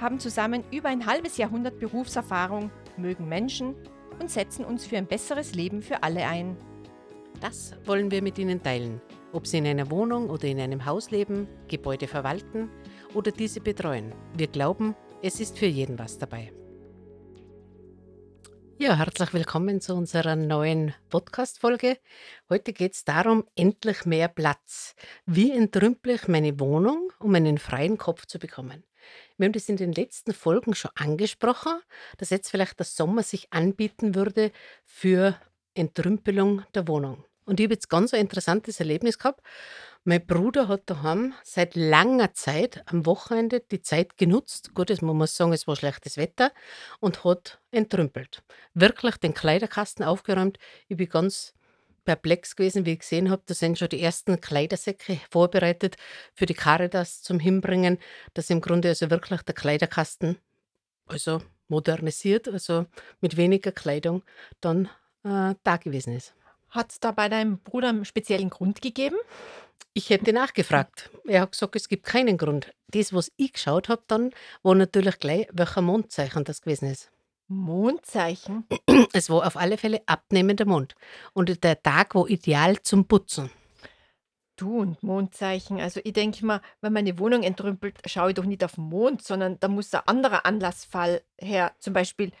haben zusammen über ein halbes Jahrhundert Berufserfahrung, mögen Menschen und setzen uns für ein besseres Leben für alle ein. Das wollen wir mit Ihnen teilen, ob Sie in einer Wohnung oder in einem Haus leben, Gebäude verwalten oder diese betreuen. Wir glauben, es ist für jeden was dabei. Ja, herzlich willkommen zu unserer neuen Podcast-Folge. Heute geht es darum, endlich mehr Platz. Wie entrümple ich meine Wohnung, um einen freien Kopf zu bekommen? Wir haben das in den letzten Folgen schon angesprochen, dass jetzt vielleicht der Sommer sich anbieten würde für Entrümpelung der Wohnung. Und ich habe jetzt ganz ein interessantes Erlebnis gehabt. Mein Bruder hat daheim seit langer Zeit am Wochenende die Zeit genutzt. Gut, das muss man sagen, es war schlechtes Wetter und hat entrümpelt. Wirklich den Kleiderkasten aufgeräumt. Ich bin ganz perplex gewesen, wie ich gesehen habe. Da sind schon die ersten Kleidersäcke vorbereitet für die Caritas zum Hinbringen, dass im Grunde also wirklich der Kleiderkasten also modernisiert, also mit weniger Kleidung dann äh, da gewesen ist. Hat es da bei deinem Bruder einen speziellen Grund gegeben? Ich hätte nachgefragt. Er hat gesagt, es gibt keinen Grund. Das, was ich geschaut habe, dann war natürlich gleich, welcher Mondzeichen das gewesen ist. Mondzeichen? Es war auf alle Fälle abnehmender Mond. Und der Tag war ideal zum Putzen. Du und Mondzeichen. Also ich denke mal, wenn meine Wohnung entrümpelt, schaue ich doch nicht auf den Mond, sondern da muss ein anderer Anlassfall her. Zum Beispiel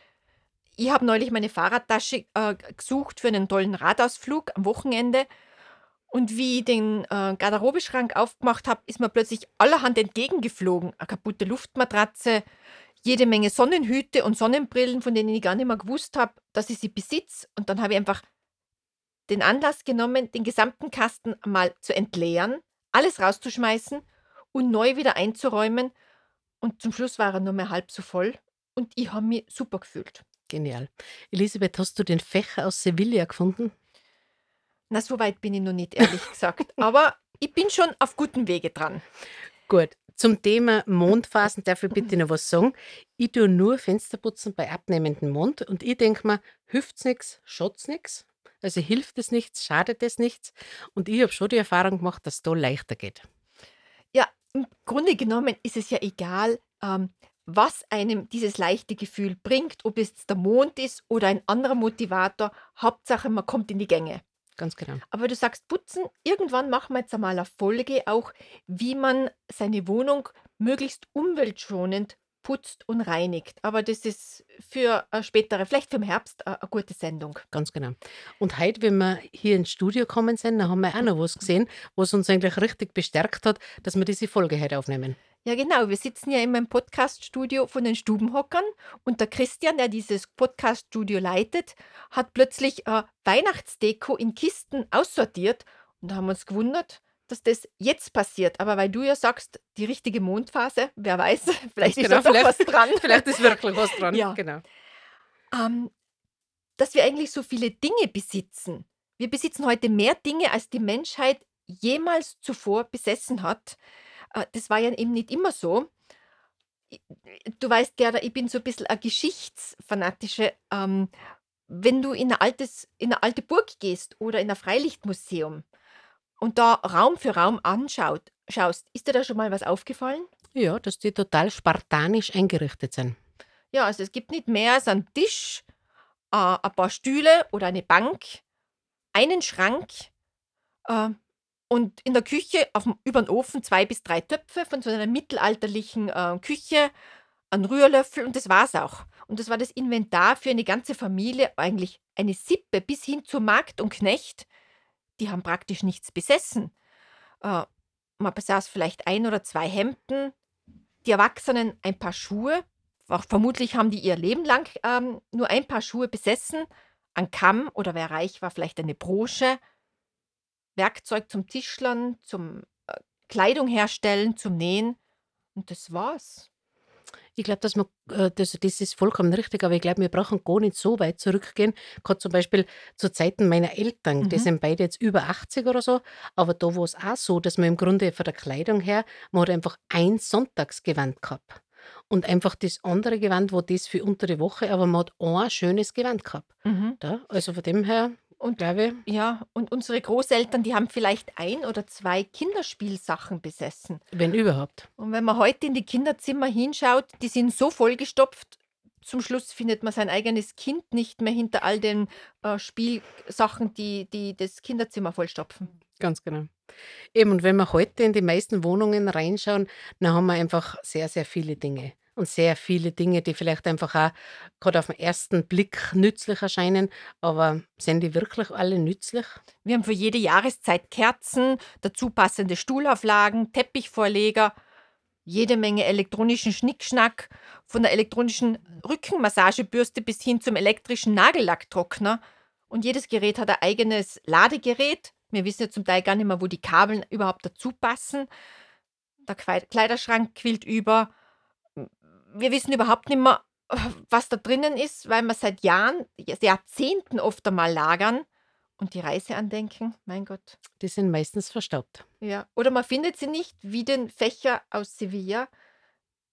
ich habe neulich meine Fahrradtasche äh, gesucht für einen tollen Radausflug am Wochenende. Und wie ich den äh, Garderobeschrank aufgemacht habe, ist mir plötzlich allerhand entgegengeflogen. Eine kaputte Luftmatratze, jede Menge Sonnenhüte und Sonnenbrillen, von denen ich gar nicht mehr gewusst habe, dass ich sie besitze. Und dann habe ich einfach den Anlass genommen, den gesamten Kasten mal zu entleeren, alles rauszuschmeißen und neu wieder einzuräumen. Und zum Schluss war er nur mehr halb so voll. Und ich habe mich super gefühlt. Genial. Elisabeth, hast du den Fächer aus Sevilla gefunden? Na, so weit bin ich noch nicht, ehrlich gesagt. Aber ich bin schon auf gutem Wege dran. Gut. Zum Thema Mondphasen darf ich bitte noch was sagen. Ich tue nur Fensterputzen bei abnehmendem Mond und ich denke mir, hilft's nichts, schaut's nichts. Also hilft es nichts, schadet es nichts. Und ich habe schon die Erfahrung gemacht, dass es da leichter geht. Ja, im Grunde genommen ist es ja egal, ähm, was einem dieses leichte Gefühl bringt, ob es der Mond ist oder ein anderer Motivator. Hauptsache, man kommt in die Gänge. Ganz genau. Aber du sagst putzen, irgendwann machen wir jetzt einmal eine Folge auch, wie man seine Wohnung möglichst umweltschonend putzt und reinigt. Aber das ist für eine spätere, vielleicht für den Herbst, eine, gute Sendung. Ganz genau. Und heute, wenn wir hier ins Studio kommen sind, dann haben wir auch noch was gesehen, was uns eigentlich richtig bestärkt hat, dass wir diese Folge heute aufnehmen. Ja, genau. Wir sitzen ja in meinem Podcaststudio von den Stubenhockern und der Christian, der dieses Podcaststudio leitet, hat plötzlich äh, Weihnachtsdeko in Kisten aussortiert und da haben wir uns gewundert, dass das jetzt passiert. Aber weil du ja sagst, die richtige Mondphase, wer weiß, vielleicht ist genau, da doch was dran. vielleicht ist wirklich was dran. Ja. Genau. Ähm, dass wir eigentlich so viele Dinge besitzen. Wir besitzen heute mehr Dinge, als die Menschheit jemals zuvor besessen hat. Äh, das war ja eben nicht immer so. du weißt, Gerda, ich bin so ein bisschen eine Geschichtsfanatische. Ähm, wenn du in, ein altes, in eine alte Burg gehst oder in ein Freilichtmuseum und da Raum für Raum anschaut, schaust, ist dir da schon mal was aufgefallen? Ja, dass die total spartanisch eingerichtet sind. Ja, also es gibt nicht mehr als einen Tisch, äh, ein paar Stühle oder eine Bank, einen Schrank, äh, und in der Küche auf über den Ofen zwei bis drei Töpfe von so einer mittelalterlichen äh, Küche, ein Rührlöffel und das war's auch. Und das war das Inventar für eine ganze Familie, eigentlich eine Sippe bis hin zu Magd und Knecht. Die haben praktisch nichts besessen. Äh, man besaß vielleicht ein oder zwei Hemden, die Erwachsenen ein paar Schuhe. Vermutlich haben die ihr Leben lang ähm, nur ein paar Schuhe besessen. Ein Kamm oder wer reich war, vielleicht eine Brosche Werkzeug zum Tischlern, zum äh, Kleidung herstellen, zum Nähen und das war's. Ich glaube, dass man, äh, das, das ist vollkommen richtig, aber ich glaube, wir brauchen gar nicht so weit zurückgehen. Gerade zum Beispiel zu Zeiten meiner Eltern, die Mhm. sind beide jetzt über 80 oder so, aber da war es auch so, dass man im Grunde von der Kleidung her, man hat einfach ein Sonntagsgewand gehabt. Und einfach das andere Gewand war das für unter die Woche, aber man hat ein schönes Gewand gehabt. Mhm. Ja, also von dem her, Und glaube ja, und unsere Großeltern, die haben vielleicht ein oder zwei Kinderspielsachen besessen. wenn überhaupt. Und wenn man heute in die Kinderzimmer hinschaut, die sind so vollgestopft, zum Schluss findet man sein eigenes Kind nicht mehr hinter all den äh, Spielsachen, die, die das Kinderzimmer vollstopfen. Ganz genau. Eben, und wenn wir heute in die meisten Wohnungen reinschauen, dann haben wir einfach sehr, sehr viele Dinge. Und sehr viele Dinge, die vielleicht einfach auch gerade auf den ersten Blick nützlich erscheinen. Aber sind die wirklich alle nützlich? Wir haben für jede Jahreszeit Kerzen, dazu passende Stuhlauflagen, Teppichvorleger, jede Menge elektronischen Schnickschnack, von der elektronischen Rückenmassagebürste bis hin zum elektrischen Nagellacktrockner. Und jedes Gerät hat ein eigenes Ladegerät. Wir wissen ja zum Teil gar nicht mehr, wo die Kabel überhaupt dazu passen. Der Kleiderschrank quillt über. Wir wissen überhaupt nicht mehr, was da drinnen ist, weil wir seit Jahren, Jahrzehnten oft einmal lagern. Und die Reiseandenken, mein Gott. Die sind meistens verstaubt. Ja. Oder man findet sie nicht, wie den Fächer aus Sevilla,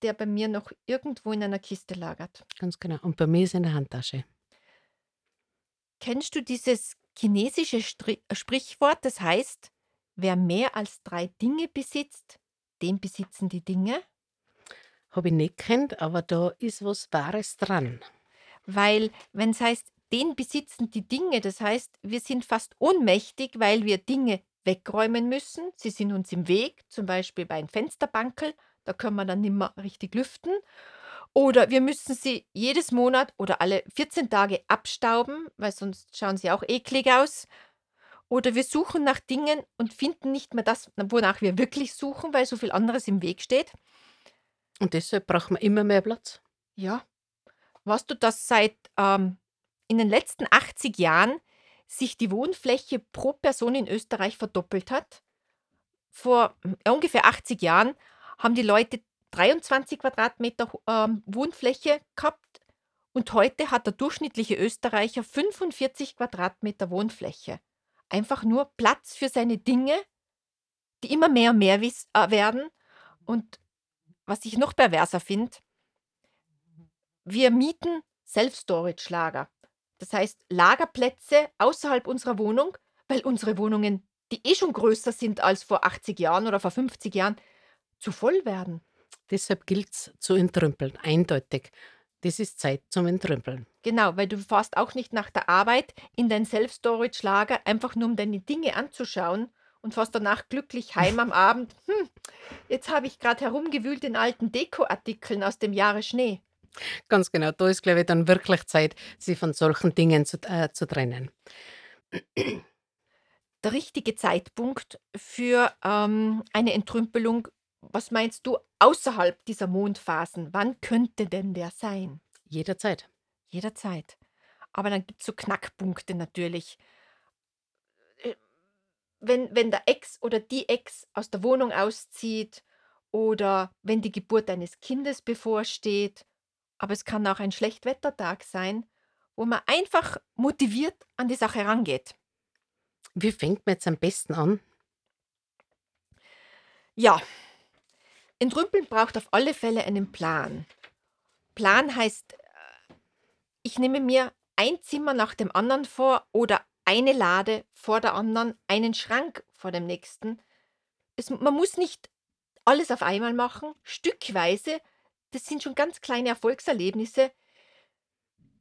der bei mir noch irgendwo in einer Kiste lagert. Ganz genau. Und bei mir ist in der Handtasche. Kennst du dieses chinesische Stri Sprichwort, das heißt, wer mehr als drei Dinge besitzt, den besitzen die Dinge? Habe ich nicht kennt, aber da ist was Wahres dran. Weil, wenn es heißt, den besitzen die Dinge, das heißt, wir sind fast ohnmächtig, weil wir Dinge wegräumen müssen. Sie sind uns im Weg, zum Beispiel bei einem Fensterbankel, da können wir dann nicht mehr richtig lüften. Oder wir müssen sie jedes Monat oder alle 14 Tage abstauben, weil sonst schauen sie auch eklig aus. Oder wir suchen nach Dingen und finden nicht mehr das, wonach wir wirklich suchen, weil so viel anderes im Weg steht. Und deshalb braucht man immer mehr Platz. Ja. Weißt du, dass seit ähm, in den letzten 80 Jahren sich die Wohnfläche pro Person in Österreich verdoppelt hat? Vor äh, ungefähr 80 Jahren haben die Leute 23 Quadratmeter ähm, Wohnfläche gehabt und heute hat der durchschnittliche Österreicher 45 Quadratmeter Wohnfläche. Einfach nur Platz für seine Dinge, die immer mehr und mehr äh, werden. Und was ich noch perverser finde, wir mieten Self-Storage-Lager. Das heißt Lagerplätze außerhalb unserer Wohnung, weil unsere Wohnungen, die eh schon größer sind als vor 80 Jahren oder vor 50 Jahren, zu voll werden. Deshalb gilt es zu entrümpeln, eindeutig. Das ist Zeit zum Entrümpeln. Genau, weil du fährst auch nicht nach der Arbeit in dein Self-Storage-Lager, einfach nur um deine Dinge anzuschauen und fährst danach glücklich heim am Abend. Hm, jetzt habe ich gerade herumgewühlt in alten Dekoartikeln aus dem Jahre Schnee. Ganz genau. Da ist, glaube ich, dann wirklich Zeit, sich von solchen Dingen zu, äh, zu trennen. Der richtige Zeitpunkt für ähm, eine Entrümpelung, was meinst du, außerhalb dieser Mondphasen? Wann könnte denn der sein? Jederzeit. Jederzeit. Aber dann gibt es so Knackpunkte natürlich. Wenn, wenn der Ex oder die Ex aus der Wohnung auszieht oder wenn die Geburt eines Kindes bevorsteht. Aber es kann auch ein Schlechtwettertag sein, wo man einfach motiviert an die Sache rangeht. Wie fängt man jetzt am besten an? Ja, Entrümpeln braucht auf alle Fälle einen Plan. Plan heißt, äh, ich nehme mir ein Zimmer nach dem anderen vor oder eine Lade vor der anderen, einen Schrank vor dem nächsten. Es, man muss nicht alles auf einmal machen, stückweise. Das sind schon ganz kleine Erfolgserlebnisse,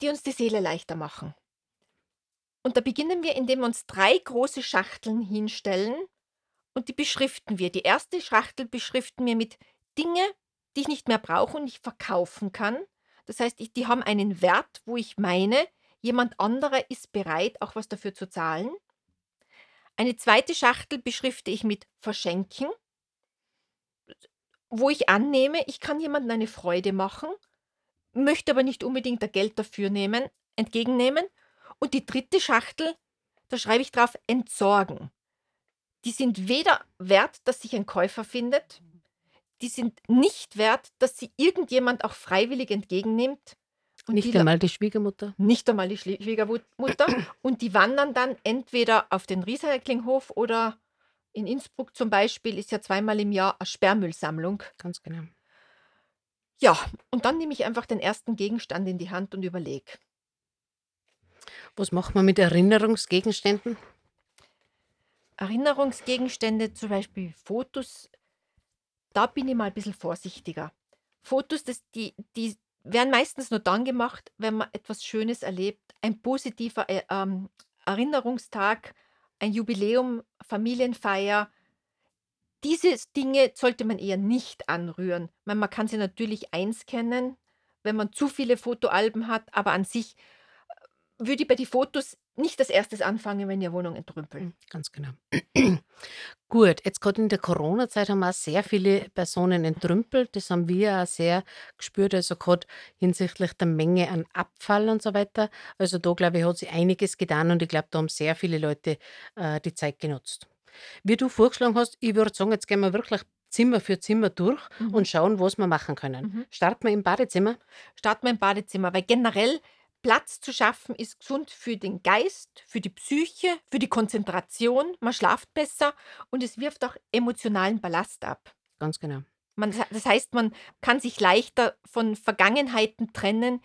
die uns die Seele leichter machen. Und da beginnen wir, indem wir uns drei große Schachteln hinstellen und die beschriften wir. Die erste Schachtel beschriften wir mit Dinge, die ich nicht mehr brauche und nicht verkaufen kann. Das heißt, ich, die haben einen Wert, wo ich meine, jemand anderer ist bereit, auch was dafür zu zahlen. Eine zweite Schachtel beschrifte ich mit Verschenken, wo ich annehme, ich kann jemandem eine Freude machen, möchte aber nicht unbedingt der Geld dafür nehmen, entgegennehmen. Und die dritte Schachtel, da schreibe ich drauf entsorgen. Die sind weder wert, dass sich ein Käufer findet, die sind nicht wert, dass sie irgendjemand auch freiwillig entgegennimmt und Nicht einmal die Schwiegermutter? nicht einmal die Schwiegermutter und die wandern dann entweder auf den Recyclinghof oder in Innsbruck zum Beispiel ist ja zweimal im Jahr eine Sperrmüllsammlung. Ganz genau. Ja, und dann nehme ich einfach den ersten Gegenstand in die Hand und überlege. Was macht man mit Erinnerungsgegenständen? Erinnerungsgegenstände, zum Beispiel Fotos, da bin ich mal ein bisschen vorsichtiger. Fotos, das, die, die werden meistens nur dann gemacht, wenn man etwas Schönes erlebt. Ein positiver äh, ähm, Erinnerungstag, ein Jubiläum, Familienfeier. Diese Dinge sollte man eher nicht anrühren. Man, man kann sie natürlich einscannen, wenn man zu viele Fotoalben hat, aber an sich äh, würde ich bei den Fotos nicht als erstes anfangen, wenn ihr Wohnung entrümpeln. Mhm, Ganz genau. Gut, jetzt gerade in der Corona-Zeit haben auch sehr viele Personen entrümpelt. Das haben wir auch sehr gespürt, also gerade hinsichtlich der Menge an Abfall und so weiter. Also da, glaube ich, hat sich einiges getan und ich glaube, da haben sehr viele Leute äh, die Zeit genutzt. Wie du vorgeschlagen hast, ich würde sagen, jetzt gehen wir wirklich Zimmer für Zimmer durch Mhm. und schauen, was wir machen können. Mhm. Starten wir im Badezimmer. Starten wir im Badezimmer, weil generell Platz zu schaffen ist gesund für den Geist, für die Psyche, für die Konzentration. Man schlaft besser und es wirft auch emotionalen Ballast ab. Ganz genau. Man, das heißt, man kann sich leichter von Vergangenheiten trennen,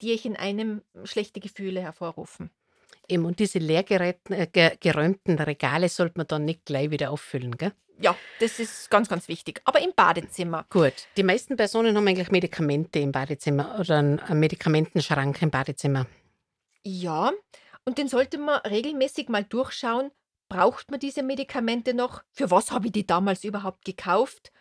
die euch in einem schlechte Gefühle hervorrufen. Eben, und diese leer äh, ge geräumten Regale sollte man dann nicht gleich wieder auffüllen, gell? Ja, das ist ganz, ganz wichtig. Aber im Badezimmer. Gut, die meisten Personen haben eigentlich Medikamente im Badezimmer oder einen Medikamentenschrank im Badezimmer. Ja, und den sollte man regelmäßig mal durchschauen. Braucht man diese Medikamente noch? Für was habe ich die damals überhaupt gekauft?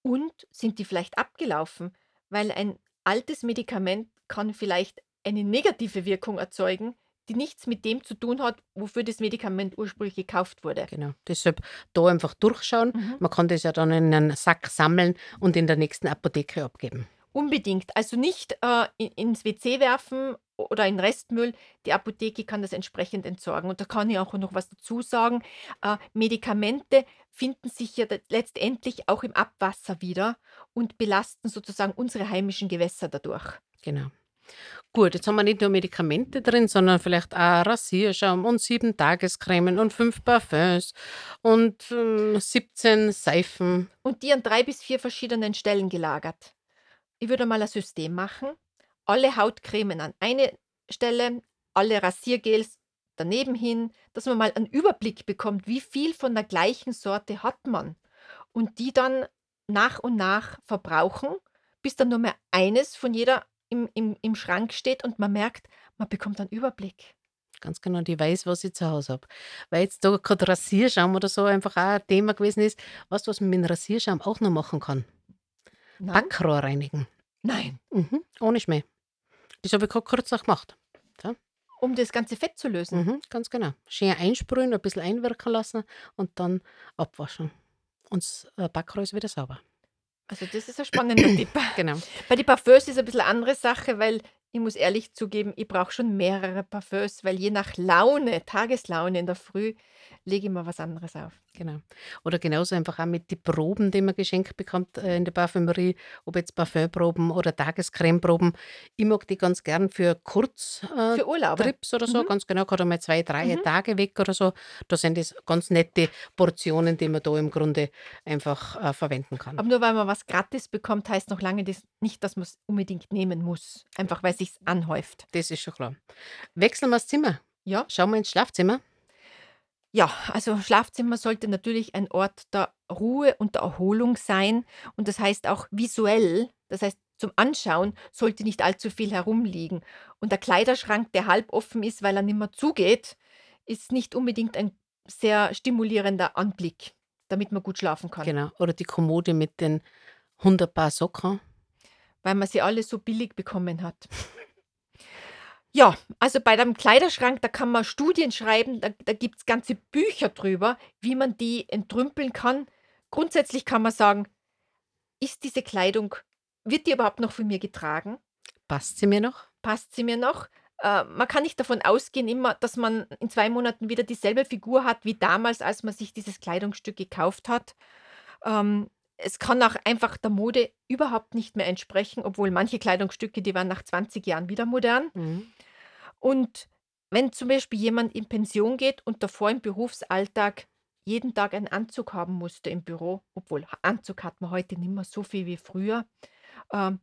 Und sind die vielleicht abgelaufen? Weil ein altes Medikament kann vielleicht eine negative Wirkung erzeugen, die nichts mit dem zu tun hat, wofür das Medikament ursprünglich gekauft wurde. Genau. Deshalb da einfach durchschauen. Mhm. Man kann das ja dann in einen Sack sammeln und in der nächsten Apotheke abgeben. Unbedingt. Also nicht äh, in, ins WC werfen oder in Restmüll. Die Apotheke kann das entsprechend entsorgen. Und da kann ich auch noch was dazu sagen. Äh, Medikamente finden sich ja letztendlich auch im Abwasser wieder und belasten sozusagen unsere heimischen Gewässer dadurch. Genau. Gut, jetzt haben wir nicht nur Medikamente drin, sondern vielleicht auch Rasierschaum und sieben Tagescremen und fünf Parfums und ähm, 17 Seifen. Und die an drei bis vier verschiedenen Stellen gelagert. Ich würde mal ein System machen. Alle Hautcremen an eine Stelle, alle Rasiergels daneben hin, dass man mal einen Überblick bekommt, wie viel von der gleichen Sorte hat man. Und die dann nach und nach verbrauchen, bis dann nur mehr eines von jeder im, im, im Schrank steht und man merkt, man bekommt einen Überblick. Ganz genau, die weiß, was ich zu Hause habe. Weil jetzt da gerade Rasierschaum oder so einfach auch ein Thema gewesen ist. Weißt du, was man mit dem Rasierschaum auch noch machen kann? Nein? Backrohr reinigen. Nein. Mhm, ohne Schmäh. Das habe ich gerade kurz auch gemacht. Um das ganze Fett zu lösen. Mhm, ganz genau. Schön einsprühen, ein bisschen einwirken lassen und dann abwaschen. Und das äh, Backrohr ist wieder sauber. Also das ist ein spannender Tipp. Genau. Bei den Parfüms ist ein bisschen eine andere Sache, weil ich muss ehrlich zugeben, ich brauche schon mehrere Parfüms, weil je nach Laune, Tageslaune in der Früh, lege ich mir was anderes auf. Genau. Oder genauso einfach auch mit den Proben, die man geschenkt bekommt äh, in der Parfümerie, ob jetzt Parfümproben oder Tagescremeproben. Ich mag die ganz gern für Kurztrips äh, Für Urlaube. Trips oder so, Mhm. ganz genau, gerade mal zwei, drei Mhm. Tage weg oder so. Da sind das ganz nette Portionen, die man da im Grunde einfach äh, verwenden kann. Aber nur weil man was gratis bekommt, heißt noch lange das nicht, dass man es unbedingt nehmen muss. Einfach weil es sich anhäuft. Das ist schon klar. Wechseln wir das Zimmer. Ja? Schauen wir ins Schlafzimmer. Ja, also Schlafzimmer sollte natürlich ein Ort der Ruhe und der Erholung sein. Und das heißt auch visuell, das heißt zum Anschauen, sollte nicht allzu viel herumliegen. Und der Kleiderschrank, der halb offen ist, weil er nicht mehr zugeht, ist nicht unbedingt ein sehr stimulierender Anblick, damit man gut schlafen kann. Genau. Oder die Kommode mit den 100 Paar Socken. weil man sie alle so billig bekommen hat. Ja, also bei dem Kleiderschrank, da kann man Studien schreiben, da, da gibt es ganze Bücher drüber, wie man die entrümpeln kann. Grundsätzlich kann man sagen, ist diese Kleidung, wird die überhaupt noch von mir getragen? Passt sie mir noch? Passt sie mir noch? Äh, man kann nicht davon ausgehen, immer, dass man in zwei Monaten wieder dieselbe Figur hat wie damals, als man sich dieses Kleidungsstück gekauft hat. Ähm, es kann auch einfach der Mode überhaupt nicht mehr entsprechen, obwohl manche Kleidungsstücke, die waren nach 20 Jahren wieder modern. Mhm. Und wenn zum Beispiel jemand in Pension geht und davor im Berufsalltag jeden Tag einen Anzug haben musste im Büro, obwohl Anzug hat man heute nicht mehr so viel wie früher. Ähm,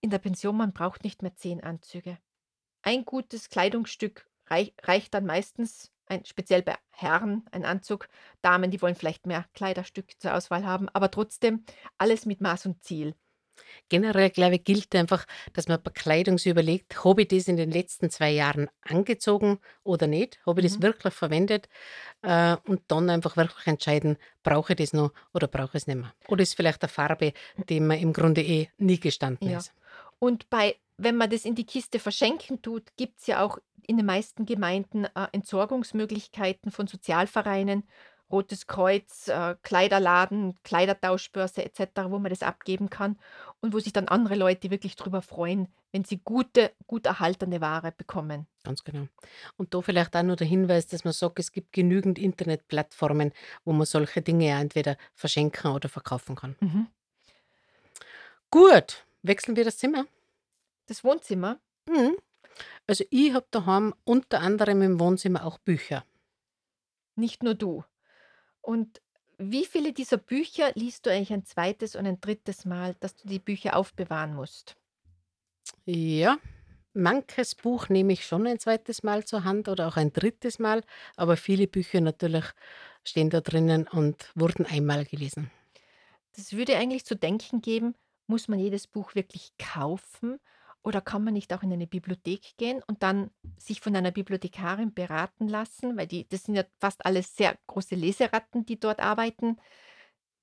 in der Pension, man braucht nicht mehr 10 Anzüge. Ein gutes Kleidungsstück rei reicht dann meistens, ein speziell bei Herren ein Anzug. Damen, die wollen vielleicht mehr Kleiderstücke zur Auswahl haben, aber trotzdem alles mit Maß und Ziel. Generell, glaube ich, gilt einfach, dass man bei Kleidung sich überlegt, habe ich das in den letzten 2 Jahren angezogen oder nicht? Habe ich das Mhm. wirklich verwendet? Äh, und dann einfach wirklich entscheiden, brauche ich das noch oder brauche ich es nicht mehr? Oder ist vielleicht eine Farbe, die mir im Grunde eh nie gestanden Ja. ist? Und bei wenn man das in die Kiste verschenken tut, gibt's ja auch in den meisten Gemeinden, äh, Entsorgungsmöglichkeiten von Sozialvereinen, Rotes Kreuz, äh, Kleiderladen, Kleidertauschbörse et cetera, wo man das abgeben kann und wo sich dann andere Leute wirklich drüber freuen, wenn sie gute gut erhaltene Ware bekommen. Ganz genau. Und da vielleicht auch noch der Hinweis, dass man sagt, es gibt genügend Internetplattformen, wo man solche Dinge ja entweder verschenken oder verkaufen kann. Mhm. Gut, wechseln wir das Zimmer? Das Wohnzimmer? Mhm. Also ich habe daheim unter anderem im Wohnzimmer auch Bücher. Nicht nur du. Und wie viele dieser Bücher liest du eigentlich ein zweites und ein drittes Mal, dass du die Bücher aufbewahren musst? Ja, manches Buch nehme ich schon ein zweites Mal zur Hand oder auch ein drittes Mal, aber viele Bücher natürlich stehen da drinnen und wurden einmal gelesen. Das würde eigentlich zu denken geben, muss man jedes Buch wirklich kaufen oder kann man nicht auch in eine Bibliothek gehen und dann sich von einer Bibliothekarin beraten lassen, weil die das sind ja fast alles sehr große Leseratten, die dort arbeiten.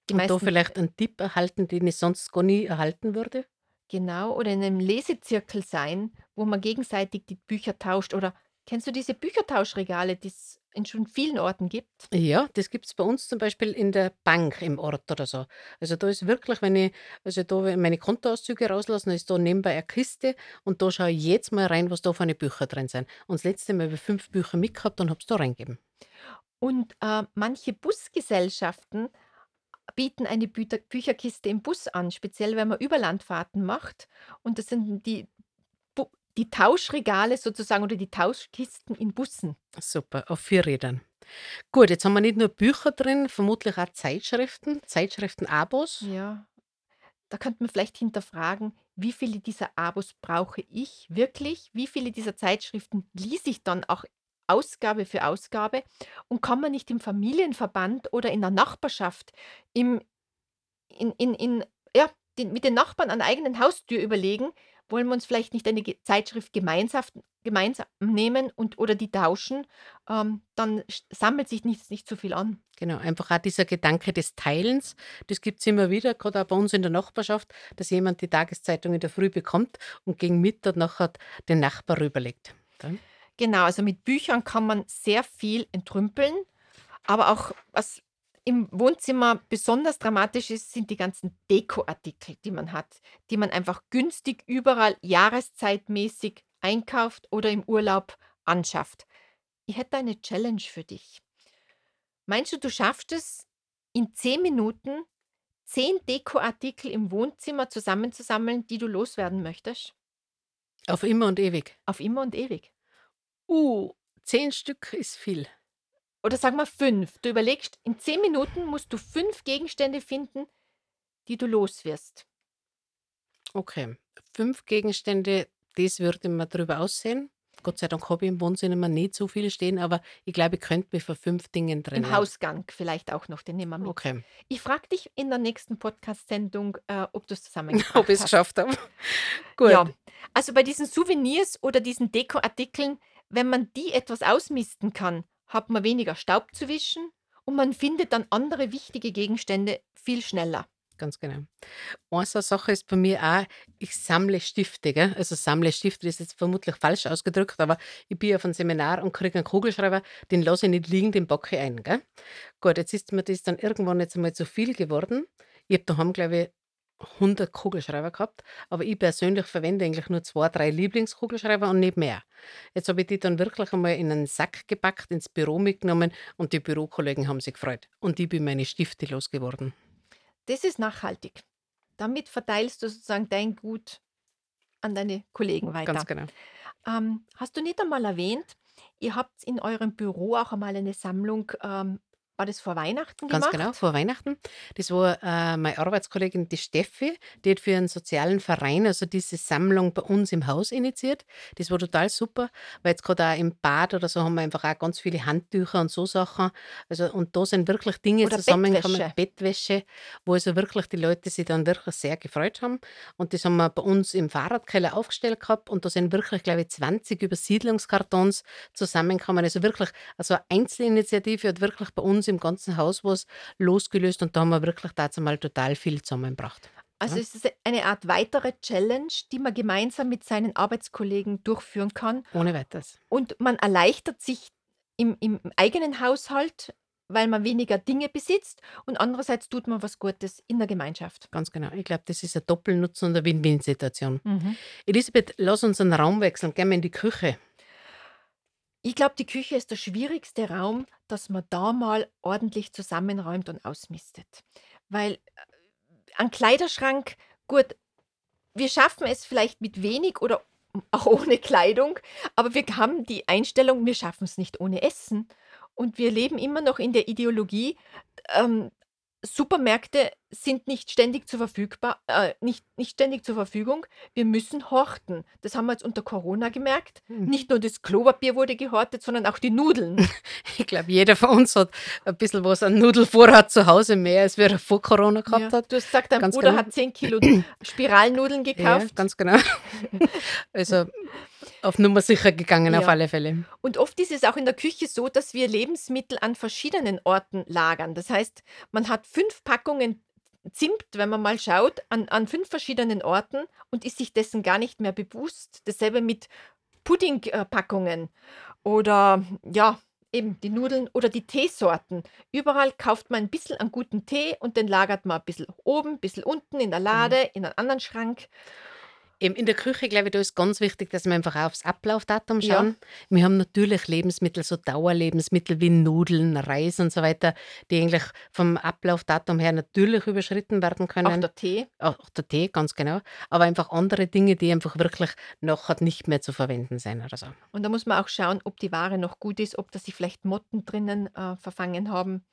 Die Und da vielleicht einen Tipp erhalten, den ich sonst gar nie erhalten würde. genau, oder in einem Lesezirkel sein, wo man gegenseitig die Bücher tauscht oder kennst du diese Büchertauschregale, die es in schon vielen Orten gibt? Ja, das gibt es bei uns zum Beispiel in der Bank im Ort oder so. Also da ist wirklich, wenn ich, also da meine Kontoauszüge rauslasse, dann ist da nebenbei eine Kiste und da schaue ich jetzt mal rein, was da für eine Bücher drin sind. Und das letzte Mal habe ich fünf Bücher mitgehabt und habe es da reingegeben. Und, äh, manche Busgesellschaften bieten eine Büter Bücherkiste im Bus an, speziell wenn man Überlandfahrten macht. Und das sind die die Tauschregale sozusagen oder die Tauschkisten in Bussen. Super, auf vier Rädern. Gut, jetzt haben wir nicht nur Bücher drin, vermutlich auch Zeitschriften, Zeitschriften-Abos. Ja, da könnte man vielleicht hinterfragen, wie viele dieser Abos brauche ich wirklich? Wie viele dieser Zeitschriften lese ich dann auch Ausgabe für Ausgabe? Und kann man nicht im Familienverband oder in der Nachbarschaft im in in in ja, den mit den Nachbarn an der eigenen Haustür überlegen, wollen wir uns vielleicht nicht eine Ge Zeitschrift gemeinsaft gemeinsam nehmen und oder die tauschen? Ähm, dann sammelt sich nicht nicht so viel an. Genau, einfach auch dieser Gedanke des Teilens, das gibt es immer wieder, gerade auch bei uns in der Nachbarschaft, dass jemand die Tageszeitung in der Früh bekommt und gegen Mittag nachher den Nachbar rüberlegt. Gell? Genau, also mit Büchern kann man sehr viel entrümpeln, aber auch was im Wohnzimmer besonders dramatisch ist, sind die ganzen Dekoartikel, die man hat, die man einfach günstig überall jahreszeitmäßig einkauft oder im Urlaub anschafft. Ich hätte eine Challenge für dich. Meinst du, du schaffst es, in 10 Minuten 10 Dekoartikel im Wohnzimmer zusammenzusammeln, die du loswerden möchtest? Auf immer und ewig. Auf immer und ewig. Uh, zehn Stück ist viel. Oder sag mal 5. Du überlegst, in 10 Minuten musst du 5 Gegenstände finden, die du los wirst. Okay, fünf Gegenstände, das würde mir drüber aussehen. Gott sei Dank habe ich im Wohnzimmer nicht so viele stehen, aber ich glaube, ich könnte mich vor fünf Dingen Im trennen. Hausgang vielleicht auch noch, den nehmen wir mit. Okay, Ich frage dich in der nächsten Podcast-Sendung, äh, ob du es ob zusammengebracht ich es hast. geschafft habe. Gut. Ja, also bei diesen Souvenirs oder diesen Dekoartikeln, wenn man die etwas ausmisten kann, hat man weniger Staub zu wischen und man findet dann andere wichtige Gegenstände viel schneller. Ganz genau. Eine Sache ist bei mir auch, ich sammle Stifte. Gell? Also sammle Stifte ist jetzt vermutlich falsch ausgedrückt, aber ich bin auf einem Seminar und kriege einen Kugelschreiber, den lasse ich nicht liegen, den packe ich ein. Gell? Gut, jetzt ist mir das dann irgendwann jetzt einmal zu viel geworden. Ich habe daheim, glaube ich, 100 Kugelschreiber gehabt, aber ich persönlich verwende eigentlich nur zwei, drei Lieblingskugelschreiber und nicht mehr. Jetzt habe ich die dann wirklich einmal in einen Sack gepackt, ins Büro mitgenommen und die Bürokollegen haben sich gefreut. Und ich bin meine Stifte losgeworden. Das ist nachhaltig. Damit verteilst du sozusagen dein Gut an deine Kollegen Ganz weiter. genau. Ähm, hast du nicht einmal erwähnt, ihr habt in eurem Büro auch einmal eine Sammlung, ähm, war das vor Weihnachten Ganz genau, vor Weihnachten. Das war äh, meine Arbeitskollegin, die Steffi, die hat für einen sozialen Verein also diese Sammlung bei uns im Haus initiiert. Das war total super, weil jetzt gerade auch im Bad oder so haben wir einfach auch ganz viele Handtücher und so Sachen. Also, und da sind wirklich Dinge Oder zusammengekommen, Bettwäsche? Bettwäsche, wo also wirklich die Leute sich dann wirklich sehr gefreut haben. Und das haben wir bei uns im Fahrradkeller aufgestellt gehabt und da sind wirklich, glaube ich, 20 Übersiedlungskartons zusammengekommen. Also wirklich, also eine Einzelinitiative hat wirklich bei uns im ganzen Haus was losgelöst und da haben wir wirklich dazu mal total viel zusammengebracht. Also es ist eine Art weitere Challenge, die man gemeinsam mit seinen Arbeitskollegen durchführen kann ohne weiteres. und man erleichtert sich im im eigenen Haushalt, weil man weniger Dinge besitzt und andererseits tut man was Gutes in der Gemeinschaft. Ganz genau. Ich glaube, das ist ein Doppelnutzen und eine Win-Win-Situation. Mhm. Elisabeth, lass uns einen Raum wechseln. Gehen wir in die Küche. Ich glaube, die Küche ist der schwierigste Raum, dass man da mal ordentlich zusammenräumt und ausmistet. Weil, äh, ein Kleiderschrank gut, wir schaffen es vielleicht mit wenig oder auch ohne Kleidung, aber wir haben die Einstellung, wir schaffen es nicht ohne Essen. Und wir leben immer noch in der Ideologie, ähm, Supermärkte sind nicht ständig zur verfügbar äh, nicht nicht ständig zur Verfügung. Wir müssen horten. Das haben wir jetzt unter Corona gemerkt. Hm. Nicht nur das Klopapier wurde gehortet, sondern auch die Nudeln. Ich glaube, jeder von uns hat ein bisschen was an Nudelvorrat zu Hause mehr, als er vor Corona Ja. gehabt hat. Du hast gesagt, dein Ganz Bruder genau. hat 10 Kilo Spiralnudeln Ja, gekauft. ganz genau. Also auf Nummer sicher gegangen, auf Ja. alle Fälle. Und oft ist es auch in der Küche so, dass wir Lebensmittel an verschiedenen Orten lagern. Das heißt, man hat 5 Packungen Zimt, wenn man mal schaut, an an 5 verschiedenen Orten und ist sich dessen gar nicht mehr bewusst. Dasselbe mit Pudding äh, Packungen oder ja, eben die Nudeln oder die Teesorten. Überall kauft man ein bisschen an guten Tee und den lagert man ein bisschen oben, ein bisschen unten in der Genau. Lade, in einem anderen Schrank. In der Küche, glaube ich, da ist ganz wichtig, dass wir einfach auch aufs Ablaufdatum Ja. schauen. Wir haben natürlich Lebensmittel, so Dauerlebensmittel wie Nudeln, Reis und so weiter, die eigentlich vom Ablaufdatum her natürlich überschritten werden Auch können. der Tee. Auch der Tee, ganz genau. Aber einfach andere Dinge, die einfach wirklich nachher nicht mehr zu verwenden sind oder so. Und da muss man auch schauen, ob die Ware noch gut ist, ob da sich vielleicht Motten drinnen äh, verfangen haben.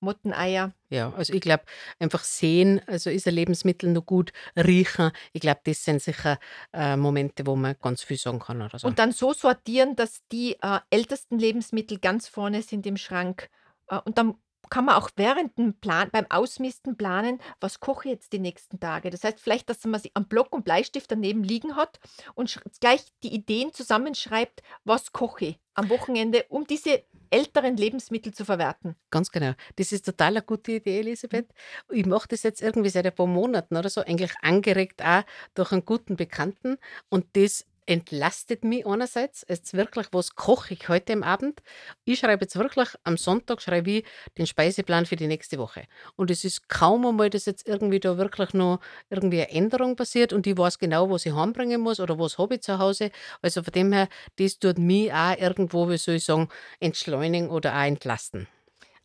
Motteneier. Ja, also ich glaube, einfach sehen, also ist ein Lebensmittel noch gut, riechen. Ich glaube, das sind sicher äh, Momente, wo man ganz viel sagen kann oder so. Und dann so sortieren, dass die äh, ältesten Lebensmittel ganz vorne sind im Schrank. Äh, und dann kann man auch während dem Plan, beim Ausmisten planen, was koche ich jetzt die nächsten Tage. Das heißt vielleicht, dass man sich am Block und Bleistift daneben liegen hat und gleich die Ideen zusammenschreibt, was koche ich am Wochenende, um diese älteren Lebensmittel zu verwerten. Ganz genau. Das ist total eine gute Idee, Elisabeth. Ich mache das jetzt irgendwie seit ein paar Monaten oder so, eigentlich angeregt auch durch einen guten Bekannten. Und das entlastet mich einerseits. Jetzt wirklich, was koche ich heute am Abend? Ich schreibe jetzt wirklich, am Sonntag schreibe ich den Speiseplan für die nächste Woche. Und es ist kaum einmal, dass jetzt irgendwie da wirklich noch irgendwie eine Änderung passiert und ich weiß genau, was ich heimbringen muss oder was habe ich zu Hause. Also von dem her, das tut mich auch irgendwo, wie soll ich sagen, entschleunigen oder auch entlasten.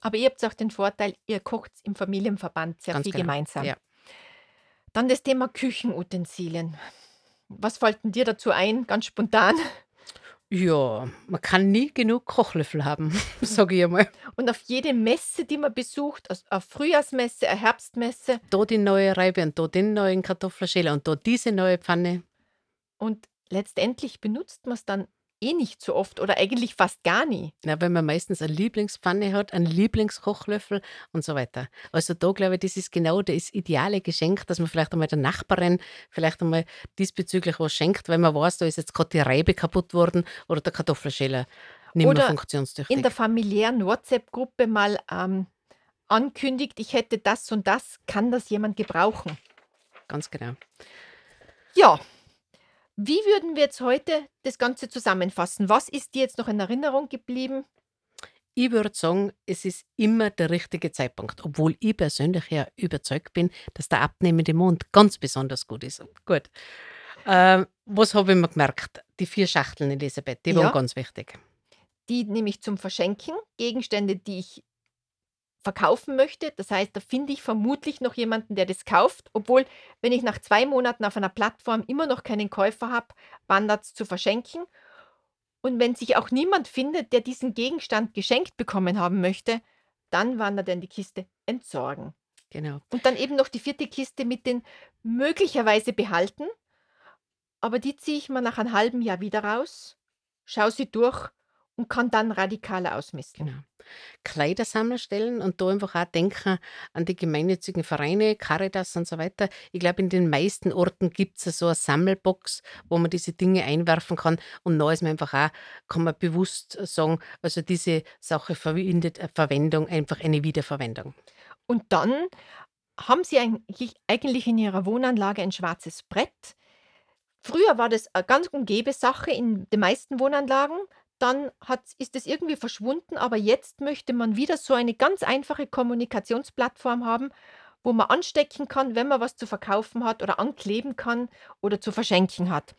Aber ihr habt auch den Vorteil, ihr kocht im Familienverband sehr Ganz viel genau. gemeinsam. Ja. Dann das Thema Küchenutensilien. Was fällt denn dir dazu ein, ganz spontan? Ja, man kann nie genug Kochlöffel haben, sage ich einmal. Und auf jede Messe, die man besucht, also eine Frühjahrsmesse, eine Herbstmesse Da die neue Reibe und da den neuen Kartoffelschäler und da diese neue Pfanne. und letztendlich benutzt man es dann eh nicht so oft oder eigentlich fast gar nie. Na, weil man meistens eine Lieblingspfanne hat, einen Lieblingskochlöffel und so weiter. Also da glaube ich, das ist genau das ideale Geschenk, dass man vielleicht einmal der Nachbarin vielleicht einmal diesbezüglich was schenkt, weil man weiß, da ist jetzt gerade die Reibe kaputt worden oder der Kartoffelschäler nicht Oder mehr funktionstüchtig. In der familiären WhatsApp-Gruppe mal ähm, ankündigt, ich hätte das und das, kann das jemand gebrauchen? Ganz genau. Ja, wie würden wir jetzt heute das Ganze zusammenfassen? Was ist dir jetzt noch in Erinnerung geblieben? Ich würde sagen, es ist immer der richtige Zeitpunkt, obwohl ich persönlich ja überzeugt bin, dass der abnehmende Mond ganz besonders gut ist. Gut. Ähm, was habe ich mir gemerkt? Die vier Schachteln, Elisabeth, die Ja. waren ganz wichtig. Die nämlich zum Verschenken, Gegenstände, die ich verkaufen möchte. Das heißt, da finde ich vermutlich noch jemanden, der das kauft. Obwohl, wenn ich nach zwei Monaten auf einer Plattform immer noch keinen Käufer habe, wandert es zu verschenken. Und wenn sich auch niemand findet, der diesen Gegenstand geschenkt bekommen haben möchte, dann wandert er in die Kiste entsorgen. Genau. Und dann eben noch die vierte Kiste mit den möglicherweise behalten, aber die ziehe ich mal nach einem halben Jahr wieder raus, schaue sie durch und kann dann radikaler ausmisten. Genau. Kleidersammelstellen und da einfach auch denken an die gemeinnützigen Vereine, Caritas und so weiter. Ich glaube, in den meisten Orten gibt es so eine Sammelbox, wo man diese Dinge einwerfen kann. Und da ist man einfach auch, kann man bewusst sagen, also diese Sache verwendet, äh, Verwendung, einfach eine Wiederverwendung. Und dann haben Sie eigentlich eigentlich in Ihrer Wohnanlage ein schwarzes Brett. Früher war das eine ganz umgebe Sache in den meisten Wohnanlagen. Dann hat's ist es irgendwie verschwunden, aber jetzt möchte man wieder so eine ganz einfache Kommunikationsplattform haben, wo man anstecken kann, wenn man was zu verkaufen hat oder ankleben kann oder zu verschenken hat.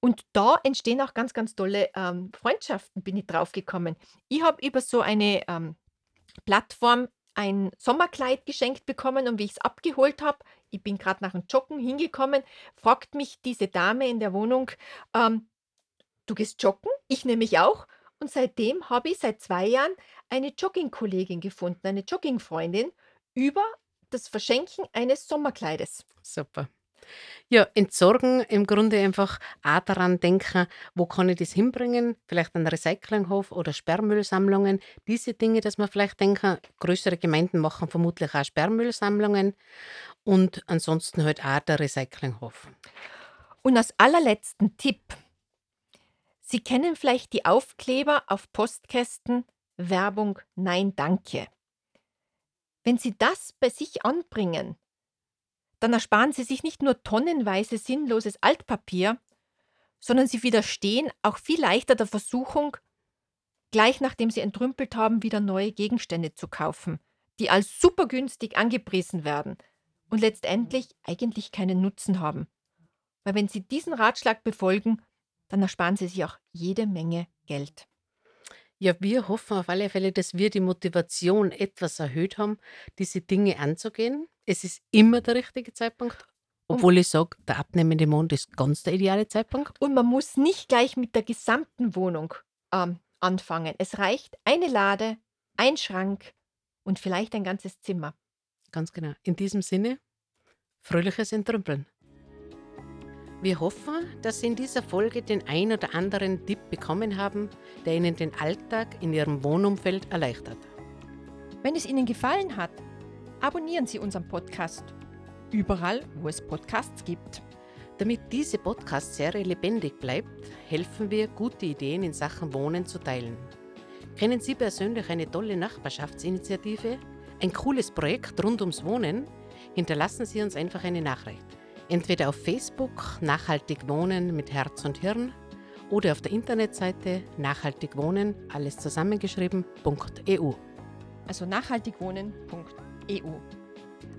Und da entstehen auch ganz, ganz tolle, ähm, Freundschaften, bin ich drauf gekommen. Ich habe über so eine, ähm, Plattform ein Sommerkleid geschenkt bekommen und wie ich es abgeholt habe ich bin gerade nach dem Joggen hingekommen, fragt mich diese Dame in der Wohnung, ähm: „Du gehst joggen?“ Ich nämlich auch. Und seitdem habe ich seit 2 Jahren eine Joggingkollegin gefunden, eine Joggingfreundin über das Verschenken eines Sommerkleides. Super. Ja, entsorgen im Grunde einfach auch daran denken, wo kann ich das hinbringen? Vielleicht ein Recyclinghof oder Sperrmüllsammlungen. Diese Dinge, dass man vielleicht denken, größere Gemeinden machen vermutlich auch Sperrmüllsammlungen und ansonsten halt auch der Recyclinghof. Und als allerletzten Tipp: Sie kennen vielleicht die Aufkleber auf Postkästen Werbung Nein, danke. Wenn Sie das bei sich anbringen dann ersparen Sie sich nicht nur tonnenweise sinnloses Altpapier, sondern Sie widerstehen auch viel leichter der Versuchung, gleich nachdem Sie entrümpelt haben, wieder neue Gegenstände zu kaufen, die als supergünstig angepriesen werden und letztendlich eigentlich keinen Nutzen haben. Weil wenn Sie diesen Ratschlag befolgen, dann ersparen Sie sich auch jede Menge Geld. Ja, wir hoffen auf alle Fälle, dass wir die Motivation etwas erhöht haben, diese Dinge anzugehen. Es ist immer der richtige Zeitpunkt, obwohl ich sage, der abnehmende Mond ist ganz der ideale Zeitpunkt. Und man muss nicht gleich mit der gesamten Wohnung ähm, anfangen. Es reicht eine Lade, ein Schrank und vielleicht ein ganzes Zimmer. Ganz genau. In diesem Sinne, fröhliches Entrümpeln. Wir hoffen, dass Sie in dieser Folge den ein oder anderen Tipp bekommen haben, der Ihnen den Alltag in Ihrem Wohnumfeld erleichtert. Wenn es Ihnen gefallen hat, abonnieren Sie unseren Podcast. Überall, wo es Podcasts gibt. Damit diese Podcast-Serie lebendig bleibt, helfen wir, gute Ideen in Sachen Wohnen zu teilen. Kennen Sie persönlich eine tolle Nachbarschaftsinitiative? Ein cooles Projekt rund ums Wohnen? Hinterlassen Sie uns einfach eine Nachricht. Entweder auf Facebook Nachhaltig Wohnen mit Herz und Hirn oder auf der Internetseite nachhaltig wohnen, alles zusammengeschrieben.eu. Also nachhaltigwohnen.eu.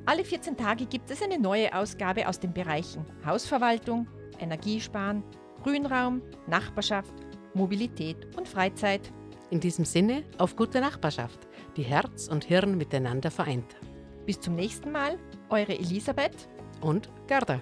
Alle 14 Tage gibt es eine neue Ausgabe aus den Bereichen Hausverwaltung, Energiesparen, Grünraum, Nachbarschaft, Mobilität und Freizeit. In diesem Sinne auf gute Nachbarschaft, die Herz und Hirn miteinander vereint. Bis zum nächsten Mal, eure Elisabeth und Gerda.